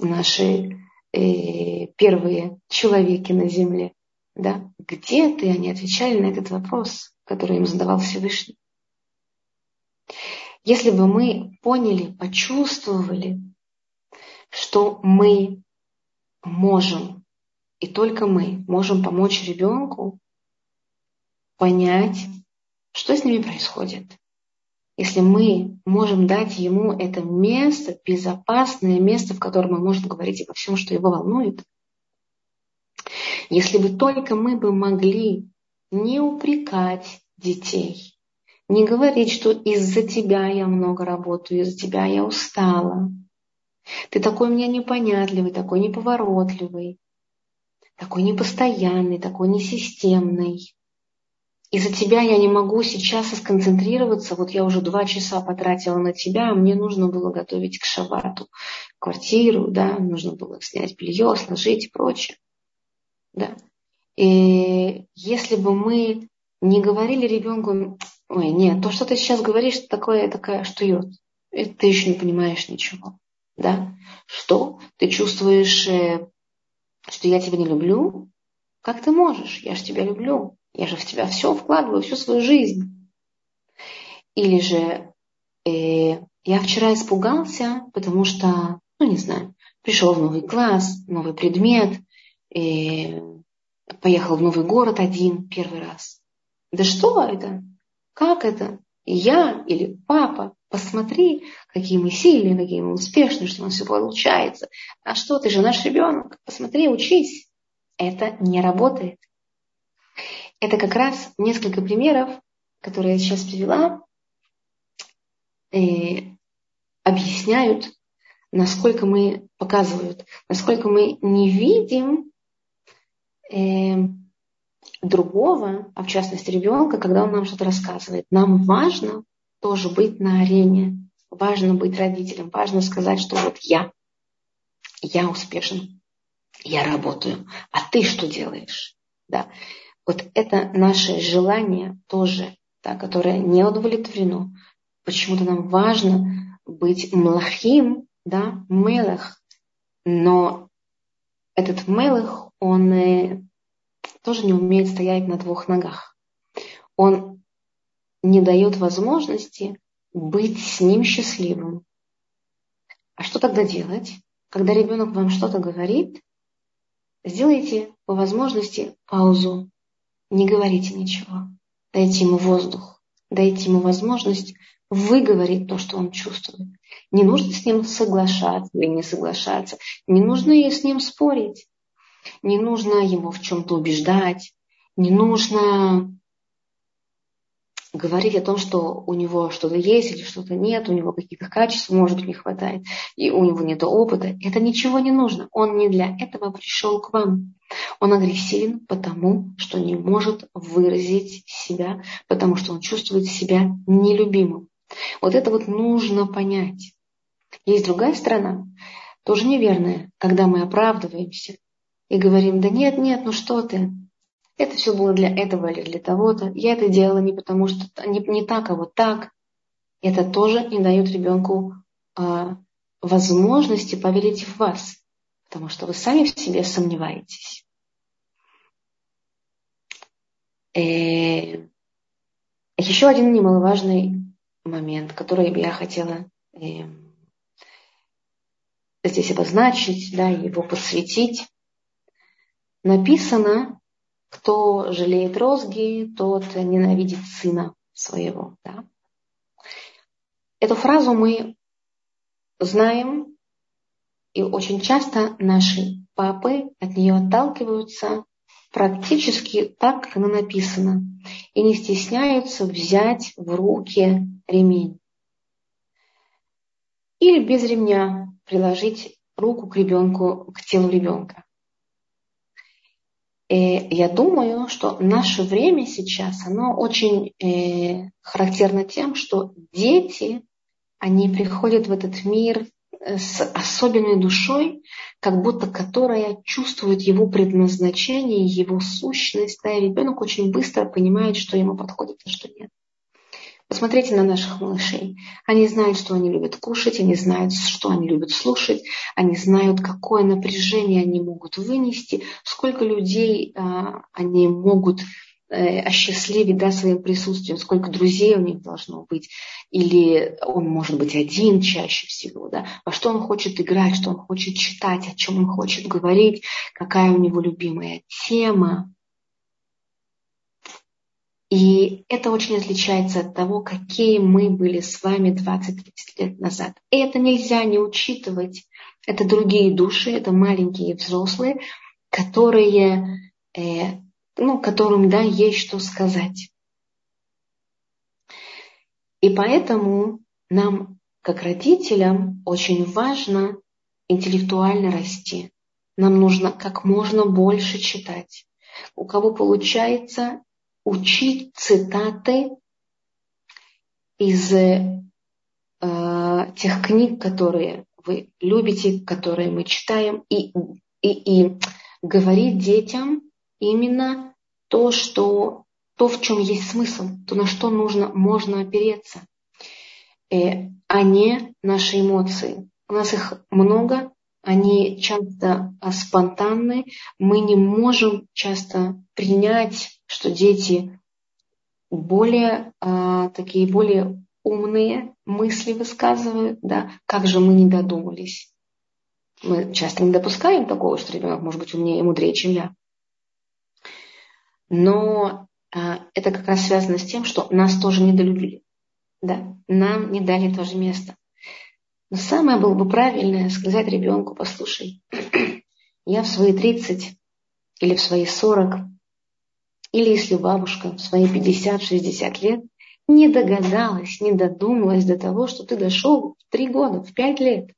наши э, первые человеки на земле, да, где ты, они отвечали на этот вопрос, который им задавал Всевышний. Если бы мы поняли, почувствовали, что мы можем, и только мы можем помочь ребенку понять, что с ними происходит? Если мы можем дать ему это место, безопасное место, в котором он может говорить обо всем, что его волнует, если бы только мы бы могли не упрекать детей, не говорить, что из-за тебя я много работаю, из-за тебя я устала. Ты такой мне непонятливый, такой неповоротливый, такой непостоянный, такой несистемный из-за тебя я не могу сейчас сконцентрироваться, вот я уже два часа потратила на тебя, а мне нужно было готовить к шабату квартиру, да, нужно было снять белье, сложить и прочее. Да. И если бы мы не говорили ребенку, ой, нет, то, что ты сейчас говоришь, такое, такая штует. Это ты еще не понимаешь ничего. Да? Что? Ты чувствуешь, э, что я тебя не люблю? Как ты можешь? Я же тебя люблю. Я же в тебя все вкладываю, всю свою жизнь. Или же э, я вчера испугался, потому что, ну не знаю, пришел в новый класс, новый предмет, э, поехал в новый город один первый раз. Да что это? Как это? Я или папа? Посмотри, какие мы сильные, какие мы успешные, что у нас все получается. А что, ты же наш ребенок. Посмотри, учись. Это не работает. Это как раз несколько примеров, которые я сейчас привела, и объясняют, насколько мы показывают, насколько мы не видим э, другого, а в частности ребенка, когда он нам что-то рассказывает. Нам важно тоже быть на арене, важно быть родителем, важно сказать, что вот я, я успешен, я работаю, а ты что делаешь? Да. Вот это наше желание тоже, да, которое не удовлетворено. Почему-то нам важно быть млахим, да, мелах. Но этот мелах, он э, тоже не умеет стоять на двух ногах. Он не дает возможности быть с ним счастливым. А что тогда делать? Когда ребенок вам что-то говорит, сделайте по возможности паузу, не говорите ничего. Дайте ему воздух. Дайте ему возможность выговорить то, что он чувствует. Не нужно с ним соглашаться или не соглашаться. Не нужно с ним спорить. Не нужно его в чем-то убеждать. Не нужно говорить о том, что у него что-то есть или что-то нет, у него каких-то качеств, может быть, не хватает, и у него нет опыта. Это ничего не нужно. Он не для этого пришел к вам. Он агрессивен потому, что не может выразить себя, потому что он чувствует себя нелюбимым. Вот это вот нужно понять. Есть другая сторона, тоже неверная, когда мы оправдываемся и говорим, да нет, нет, ну что ты, это все было для этого или для того-то. Я это делала не потому, что не, не так, а вот так. Это тоже не дает ребенку а, возможности поверить в вас. Потому что вы сами в себе сомневаетесь. Э, еще один немаловажный момент, который я хотела э, здесь обозначить, да, его посвятить. Написано, кто жалеет розги, тот ненавидит сына своего. Да? Эту фразу мы знаем, и очень часто наши папы от нее отталкиваются практически так, как она написана, и не стесняются взять в руки ремень. Или без ремня приложить руку к ребенку, к телу ребенка. И я думаю, что наше время сейчас, оно очень э, характерно тем, что дети, они приходят в этот мир с особенной душой, как будто которая чувствует его предназначение, его сущность. Да, и ребенок очень быстро понимает, что ему подходит, а что нет. Посмотрите на наших малышей. Они знают, что они любят кушать, они знают, что они любят слушать, они знают, какое напряжение они могут вынести, сколько людей а, они могут осчастливить да, своим присутствием, сколько друзей у них должно быть, или он может быть один чаще всего, да, во что он хочет играть, что он хочет читать, о чем он хочет говорить, какая у него любимая тема. И это очень отличается от того, какие мы были с вами 20-30 лет назад. И это нельзя не учитывать. Это другие души, это маленькие взрослые, которые э, ну, которым, да, есть что сказать. И поэтому нам, как родителям, очень важно интеллектуально расти. Нам нужно как можно больше читать. У кого получается учить цитаты из э, тех книг, которые вы любите, которые мы читаем, и, и, и говорить детям именно то, что, то, в чем есть смысл, то, на что нужно, можно опереться, э, а не наши эмоции. У нас их много, они часто а, спонтанны, мы не можем часто принять, что дети более а, такие более умные мысли высказывают, да, как же мы не додумались. Мы часто не допускаем такого, что ребенок может быть умнее и мудрее, чем я. Но а, это как раз связано с тем, что нас тоже недолюбили. Да, нам не дали тоже место. Но самое было бы правильное сказать ребенку, послушай, я в свои 30 или в свои 40, или если бабушка в свои 50-60 лет не догадалась, не додумалась до того, что ты дошел в 3 года, в 5 лет.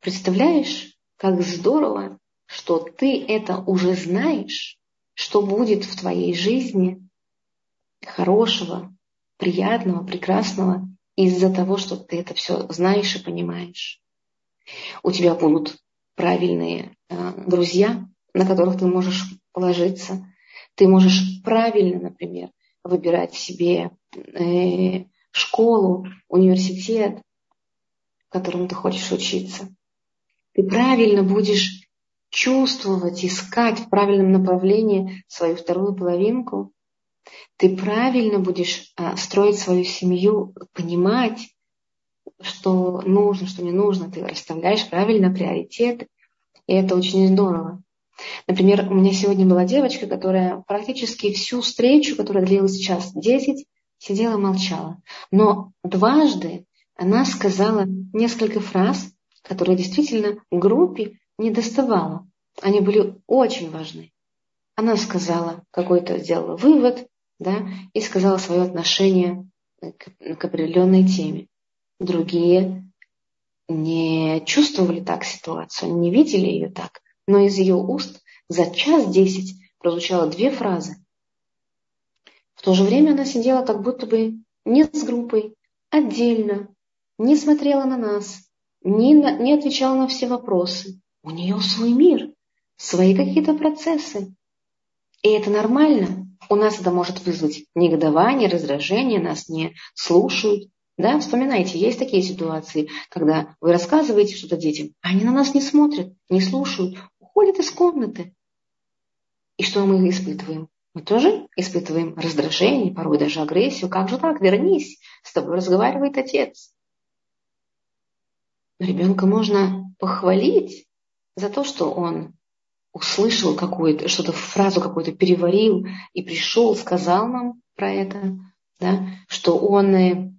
Представляешь, как здорово, что ты это уже знаешь, что будет в твоей жизни хорошего, приятного, прекрасного из-за того, что ты это все знаешь и понимаешь. У тебя будут правильные э, друзья, на которых ты можешь положиться. Ты можешь правильно, например, выбирать себе э, школу, университет, в котором ты хочешь учиться. Ты правильно будешь чувствовать, искать в правильном направлении свою вторую половинку, ты правильно будешь а, строить свою семью, понимать, что нужно, что не нужно, ты расставляешь правильно приоритеты, и это очень здорово. Например, у меня сегодня была девочка, которая практически всю встречу, которая длилась час 10, сидела молчала. Но дважды она сказала несколько фраз, которые действительно группе не доставала. Они были очень важны. Она сказала, какой-то сделала вывод, да, и сказала свое отношение к, к определенной теме. Другие не чувствовали так ситуацию, не видели ее так, но из ее уст за час десять прозвучало две фразы. В то же время она сидела как будто бы не с группой, отдельно, не смотрела на нас, не, не отвечала на все вопросы. У нее свой мир, свои какие-то процессы. И это нормально. У нас это может вызвать негодование, раздражение, нас не слушают. Да, вспоминайте, есть такие ситуации, когда вы рассказываете что-то детям, а они на нас не смотрят, не слушают, уходят из комнаты. И что мы испытываем? Мы тоже испытываем раздражение, порой даже агрессию. Как же так? Вернись, с тобой разговаривает отец. Но ребенка можно похвалить за то, что он услышал какую-то, что-то, фразу какую-то переварил и пришел, сказал нам про это, да, что он э,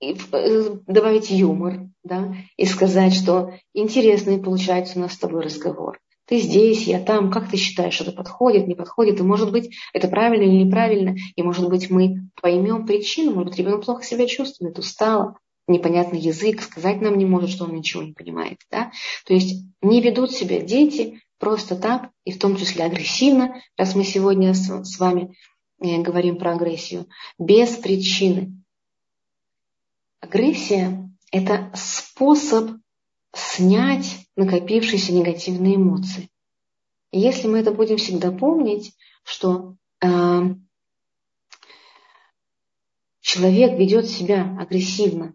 э, добавить юмор, да, и сказать, что интересный получается у нас с тобой разговор. Ты здесь, я там, как ты считаешь, это подходит, не подходит, и может быть это правильно или неправильно, и может быть мы поймем причину, может быть ребенок плохо себя чувствует, устал, непонятный язык, сказать нам не может, что он ничего не понимает. Да? То есть не ведут себя дети просто так, и в том числе агрессивно, раз мы сегодня с вами э, говорим про агрессию, без причины. Агрессия – это способ снять накопившиеся негативные эмоции. И если мы это будем всегда помнить, что э, человек ведет себя агрессивно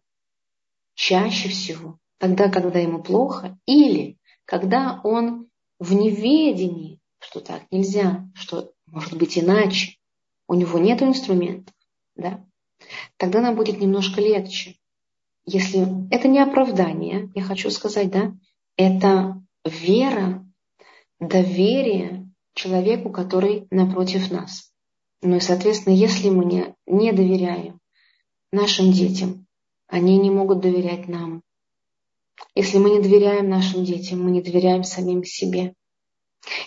чаще всего тогда, когда ему плохо, или когда он в неведении, что так нельзя, что может быть иначе, у него нет инструментов, да, тогда нам будет немножко легче. Если это не оправдание, я хочу сказать, да, это вера, доверие человеку, который напротив нас. Ну и, соответственно, если мы не, не доверяем нашим детям, они не могут доверять нам. Если мы не доверяем нашим детям, мы не доверяем самим себе.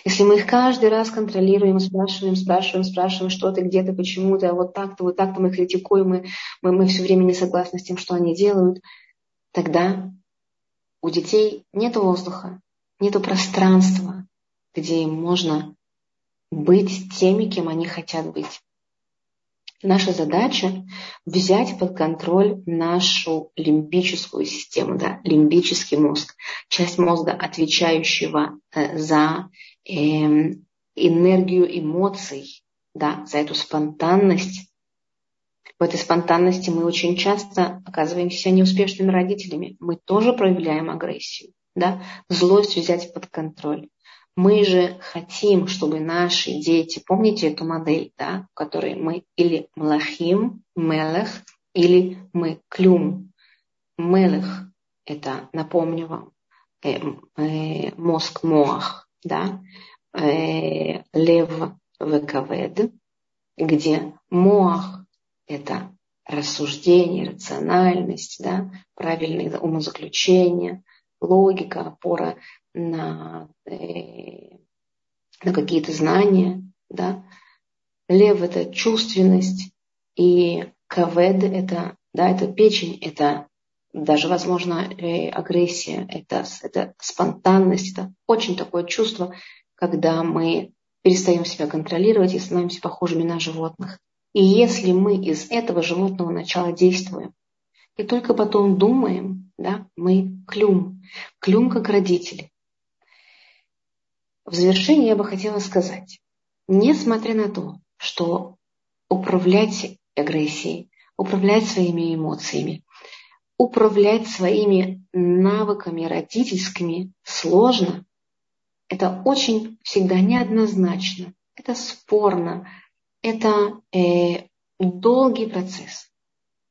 Если мы их каждый раз контролируем, спрашиваем, спрашиваем, спрашиваем, что ты, где ты, почему ты, а вот так-то, вот так-то мы критикуем, мы, мы, мы все время не согласны с тем, что они делают, тогда у детей нет воздуха, нет пространства, где им можно быть теми, кем они хотят быть. Наша задача взять под контроль нашу лимбическую систему, да, лимбический мозг, часть мозга, отвечающего э, за э, энергию эмоций, да, за эту спонтанность. В этой спонтанности мы очень часто оказываемся неуспешными родителями. Мы тоже проявляем агрессию, да, злость взять под контроль. Мы же хотим, чтобы наши дети, помните эту модель, да, в которой мы или млахим, мелех, или мы клюм. Мелех – это, напомню вам, э, э, мозг моах, да, э, лев векавед, где моах – это рассуждение, рациональность, да, правильные умозаключения, логика, опора на, э, на какие-то знания. Да? Лев – это чувственность, и кавед – это, да, это печень, это даже, возможно, э, агрессия, это, это спонтанность, это очень такое чувство, когда мы перестаем себя контролировать и становимся похожими на животных. И если мы из этого животного начала действуем, и только потом думаем, да, мы клюм, клюм как родители. В завершение я бы хотела сказать, несмотря на то, что управлять агрессией, управлять своими эмоциями, управлять своими навыками родительскими сложно, это очень всегда неоднозначно, это спорно, это э, долгий процесс.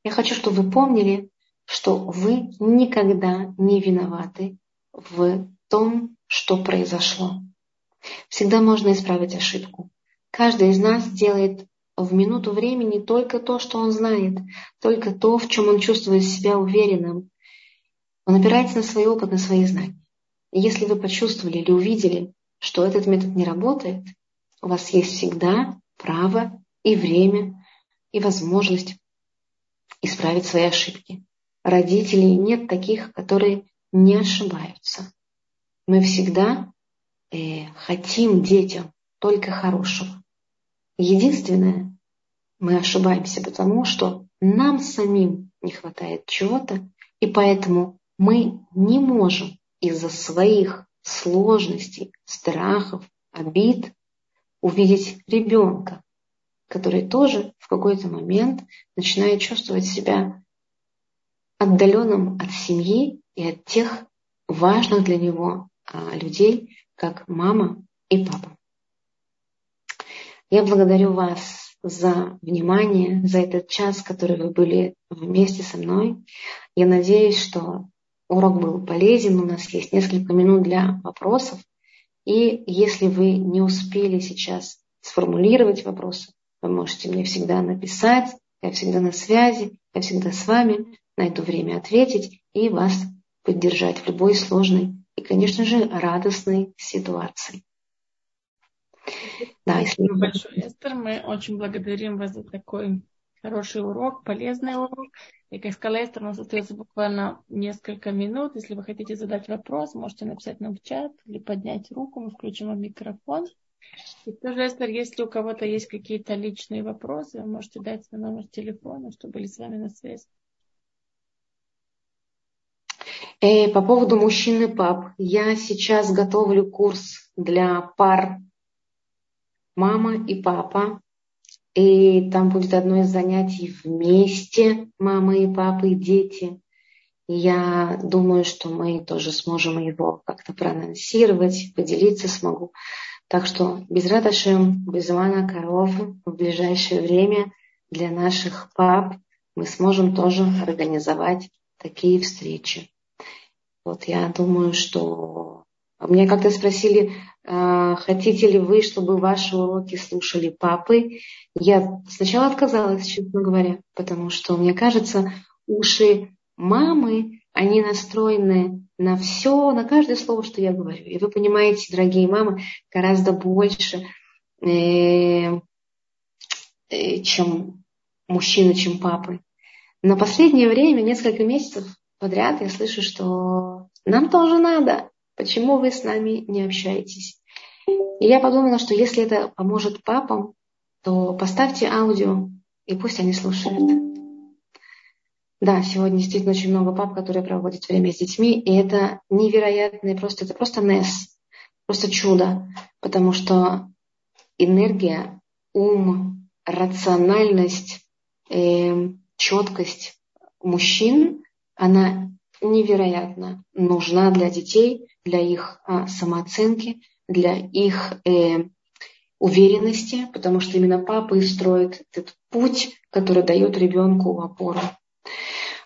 Я хочу, чтобы вы помнили, что вы никогда не виноваты в том, что произошло. Всегда можно исправить ошибку. Каждый из нас делает в минуту времени только то, что он знает, только то, в чем он чувствует себя уверенным. Он опирается на свой опыт, на свои знания. И если вы почувствовали или увидели, что этот метод не работает, у вас есть всегда право и время и возможность исправить свои ошибки. Родителей нет таких, которые не ошибаются. Мы всегда э, хотим детям только хорошего. Единственное, мы ошибаемся, потому что нам самим не хватает чего-то, и поэтому мы не можем из-за своих сложностей, страхов, обид увидеть ребенка, который тоже в какой-то момент начинает чувствовать себя отдаленным от семьи и от тех важных для него а, людей, как мама и папа. Я благодарю вас за внимание, за этот час, который вы были вместе со мной. Я надеюсь, что урок был полезен. У нас есть несколько минут для вопросов. И если вы не успели сейчас сформулировать вопросы, вы можете мне всегда написать. Я всегда на связи, я всегда с вами, найду время ответить и вас поддержать в любой сложной и, конечно же, радостной ситуации. Да, Спасибо если... большое, Эстер. Мы очень благодарим вас за такой хороший урок, полезный урок. И, как сказала Эстер, у нас остается буквально несколько минут. Если вы хотите задать вопрос, можете написать нам в чат или поднять руку, мы включим вам микрофон. И тоже, Эстер, если у кого-то есть какие-то личные вопросы, вы можете дать свой номер телефона, чтобы были с вами на связи. Э, по поводу мужчин и пап. Я сейчас готовлю курс для пар мама и папа. И там будет одно из занятий вместе, мама и папа и дети. Я думаю, что мы тоже сможем его как-то проанонсировать, поделиться смогу. Так что без радашем, без Ивана Коров в ближайшее время для наших пап мы сможем тоже организовать такие встречи. Вот я думаю, что меня как-то спросили, а, хотите ли вы, чтобы ваши уроки слушали папы? Я сначала отказалась, честно говоря, потому что, мне кажется, уши мамы, они настроены на все, на каждое слово, что я говорю. И вы понимаете, дорогие мамы, гораздо больше, э, э, чем мужчины, чем папы. Но последнее время, несколько месяцев подряд, я слышу, что нам тоже надо. Почему вы с нами не общаетесь? И я подумала, что если это поможет папам, то поставьте аудио, и пусть они слушают. Да, сегодня действительно очень много пап, которые проводят время с детьми, и это невероятно, просто, это просто нес, просто чудо, потому что энергия, ум, рациональность, э, четкость мужчин, она невероятно нужна для детей, для их а, самооценки, для их э, уверенности, потому что именно папа и строит этот путь, который дает ребенку опору.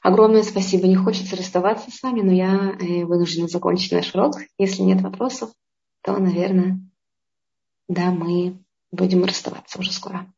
Огромное спасибо. Не хочется расставаться с вами, но я э, вынуждена закончить наш урок. Если нет вопросов, то, наверное, да, мы будем расставаться уже скоро.